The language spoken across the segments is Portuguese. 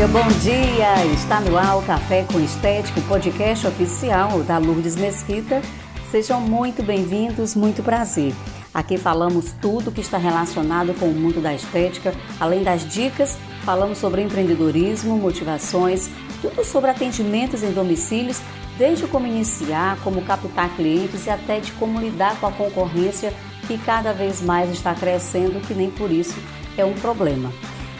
dia, bom dia! Está no ar o Café com Estética, o podcast oficial da Lourdes Mesquita. Sejam muito bem-vindos, muito prazer. Aqui falamos tudo que está relacionado com o mundo da estética, além das dicas, falamos sobre empreendedorismo, motivações, tudo sobre atendimentos em domicílios, desde como iniciar, como captar clientes e até de como lidar com a concorrência que cada vez mais está crescendo, que nem por isso é um problema.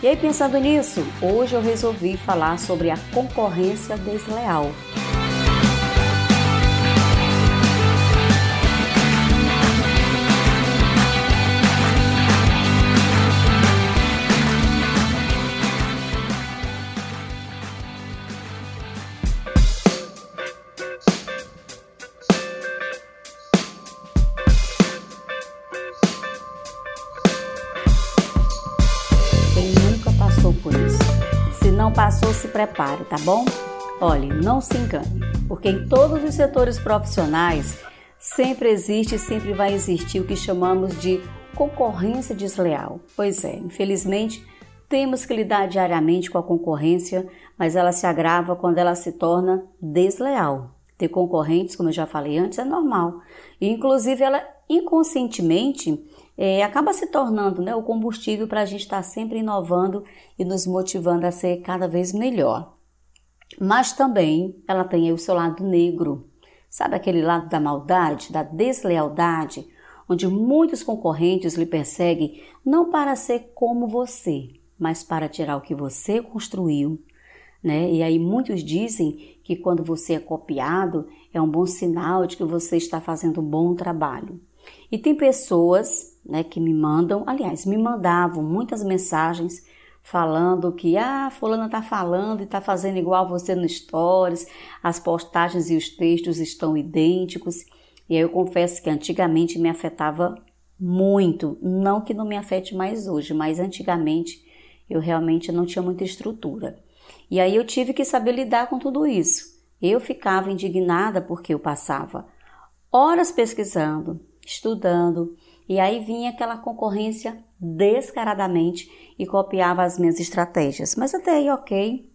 E aí, pensando nisso, hoje eu resolvi falar sobre a concorrência desleal. Não passou, se prepare, tá bom? Olhe, não se engane, porque em todos os setores profissionais sempre existe e sempre vai existir o que chamamos de concorrência desleal. Pois é, infelizmente temos que lidar diariamente com a concorrência, mas ela se agrava quando ela se torna desleal. Ter concorrentes, como eu já falei antes, é normal. E, inclusive, ela inconscientemente é, acaba se tornando né, o combustível para a gente estar tá sempre inovando e nos motivando a ser cada vez melhor. Mas também ela tem o seu lado negro, sabe aquele lado da maldade, da deslealdade, onde muitos concorrentes lhe perseguem não para ser como você, mas para tirar o que você construiu. Né? E aí muitos dizem que quando você é copiado é um bom sinal de que você está fazendo um bom trabalho. E tem pessoas né, que me mandam, aliás, me mandavam muitas mensagens falando que ah, fulana está falando e está fazendo igual você no stories, as postagens e os textos estão idênticos. E aí eu confesso que antigamente me afetava muito, não que não me afete mais hoje, mas antigamente eu realmente não tinha muita estrutura. E aí eu tive que saber lidar com tudo isso. Eu ficava indignada porque eu passava horas pesquisando, estudando, e aí vinha aquela concorrência descaradamente e copiava as minhas estratégias. Mas até aí, ok.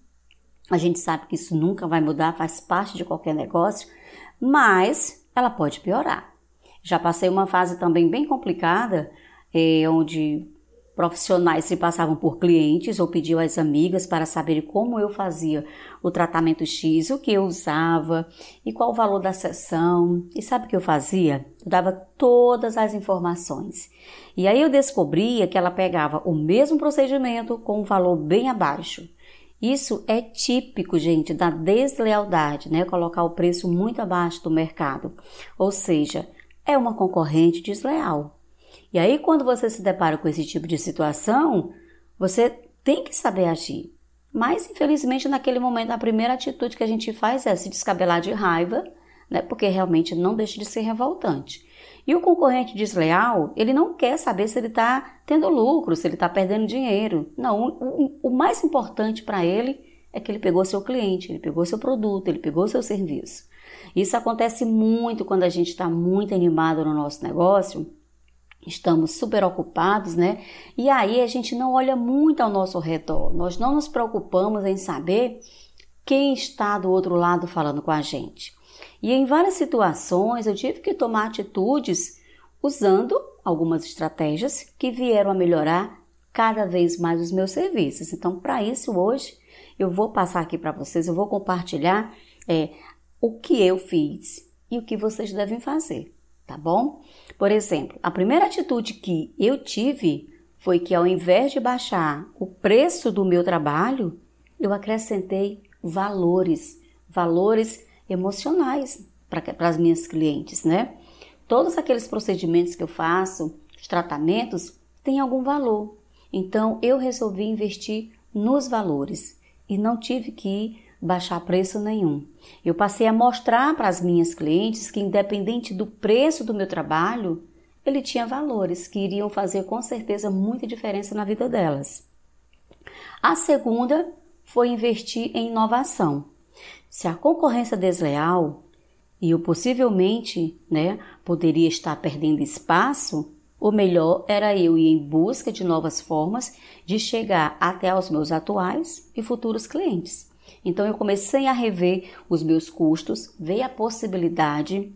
A gente sabe que isso nunca vai mudar, faz parte de qualquer negócio, mas ela pode piorar. Já passei uma fase também bem complicada, eh, onde Profissionais se passavam por clientes ou pediam às amigas para saber como eu fazia o tratamento X, o que eu usava e qual o valor da sessão. E sabe o que eu fazia? Eu dava todas as informações. E aí eu descobria que ela pegava o mesmo procedimento com um valor bem abaixo. Isso é típico, gente, da deslealdade, né? Colocar o preço muito abaixo do mercado. Ou seja, é uma concorrente desleal. E aí, quando você se depara com esse tipo de situação, você tem que saber agir. Mas, infelizmente, naquele momento, a primeira atitude que a gente faz é se descabelar de raiva, né? Porque realmente não deixa de ser revoltante. E o concorrente desleal, ele não quer saber se ele está tendo lucro, se ele está perdendo dinheiro. Não, o, o mais importante para ele é que ele pegou seu cliente, ele pegou seu produto, ele pegou seu serviço. Isso acontece muito quando a gente está muito animado no nosso negócio estamos super ocupados, né? E aí a gente não olha muito ao nosso redor, nós não nos preocupamos em saber quem está do outro lado falando com a gente. E em várias situações eu tive que tomar atitudes usando algumas estratégias que vieram a melhorar cada vez mais os meus serviços. Então, para isso, hoje eu vou passar aqui para vocês, eu vou compartilhar é, o que eu fiz e o que vocês devem fazer tá bom? Por exemplo, a primeira atitude que eu tive foi que ao invés de baixar o preço do meu trabalho, eu acrescentei valores, valores emocionais para as minhas clientes, né? Todos aqueles procedimentos que eu faço, os tratamentos, têm algum valor. Então eu resolvi investir nos valores e não tive que baixar preço nenhum. Eu passei a mostrar para as minhas clientes que, independente do preço do meu trabalho, ele tinha valores que iriam fazer com certeza muita diferença na vida delas. A segunda foi investir em inovação. Se a concorrência desleal e eu possivelmente né, poderia estar perdendo espaço, O melhor era eu ir em busca de novas formas de chegar até aos meus atuais e futuros clientes. Então eu comecei a rever os meus custos, ver a possibilidade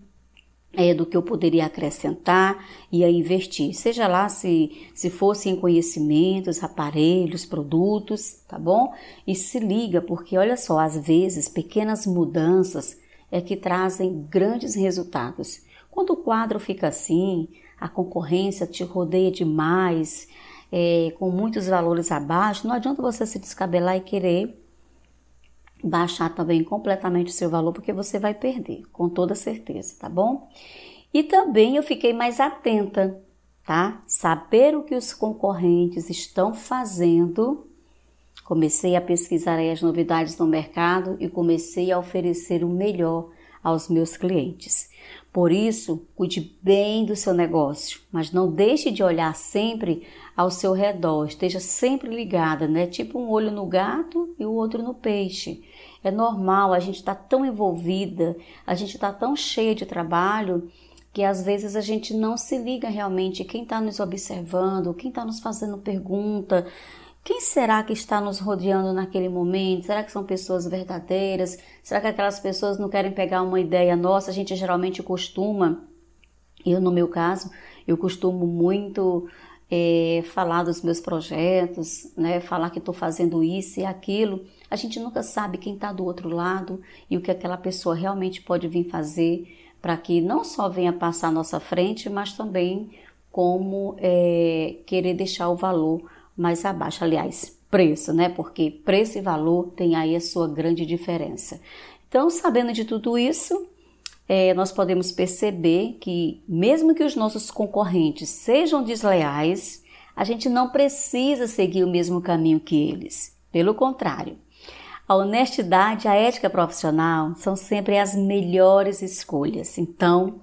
é, do que eu poderia acrescentar e a investir, seja lá se, se fosse em conhecimentos, aparelhos, produtos, tá bom? E se liga, porque olha só, às vezes pequenas mudanças é que trazem grandes resultados. Quando o quadro fica assim, a concorrência te rodeia demais, é, com muitos valores abaixo, não adianta você se descabelar e querer baixar também completamente o seu valor, porque você vai perder, com toda certeza, tá bom? E também eu fiquei mais atenta, tá? Saber o que os concorrentes estão fazendo. Comecei a pesquisar as novidades no mercado e comecei a oferecer o melhor aos meus clientes. Por isso, cuide bem do seu negócio, mas não deixe de olhar sempre ao seu redor, esteja sempre ligada, né? Tipo um olho no gato e o outro no peixe. É normal, a gente está tão envolvida, a gente está tão cheia de trabalho que às vezes a gente não se liga realmente quem está nos observando, quem está nos fazendo pergunta, quem será que está nos rodeando naquele momento? Será que são pessoas verdadeiras? Será que aquelas pessoas não querem pegar uma ideia nossa? A gente geralmente costuma, eu no meu caso, eu costumo muito é, falar dos meus projetos, né? falar que estou fazendo isso e aquilo. A gente nunca sabe quem está do outro lado e o que aquela pessoa realmente pode vir fazer para que não só venha passar à nossa frente, mas também como é, querer deixar o valor mais abaixo. Aliás, preço, né? Porque preço e valor tem aí a sua grande diferença. Então, sabendo de tudo isso, é, nós podemos perceber que, mesmo que os nossos concorrentes sejam desleais, a gente não precisa seguir o mesmo caminho que eles. Pelo contrário, a honestidade e a ética profissional são sempre as melhores escolhas. Então,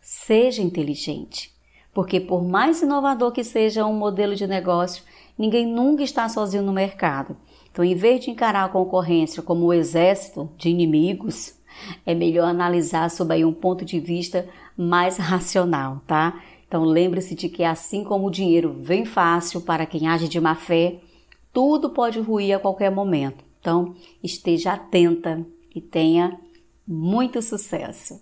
seja inteligente, porque por mais inovador que seja um modelo de negócio, Ninguém nunca está sozinho no mercado. Então, em vez de encarar a concorrência como um exército de inimigos, é melhor analisar sob um ponto de vista mais racional, tá? Então, lembre-se de que assim como o dinheiro vem fácil para quem age de má fé, tudo pode ruir a qualquer momento. Então, esteja atenta e tenha muito sucesso.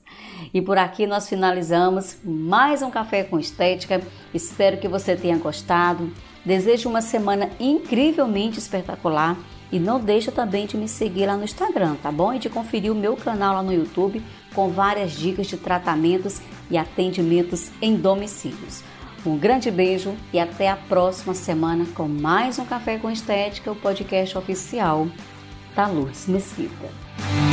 E por aqui nós finalizamos mais um Café com Estética. Espero que você tenha gostado. Desejo uma semana incrivelmente espetacular e não deixa também de me seguir lá no Instagram, tá bom? E de conferir o meu canal lá no YouTube com várias dicas de tratamentos e atendimentos em domicílios. Um grande beijo e até a próxima semana com mais um Café com Estética, o podcast oficial da Luz Mesquita.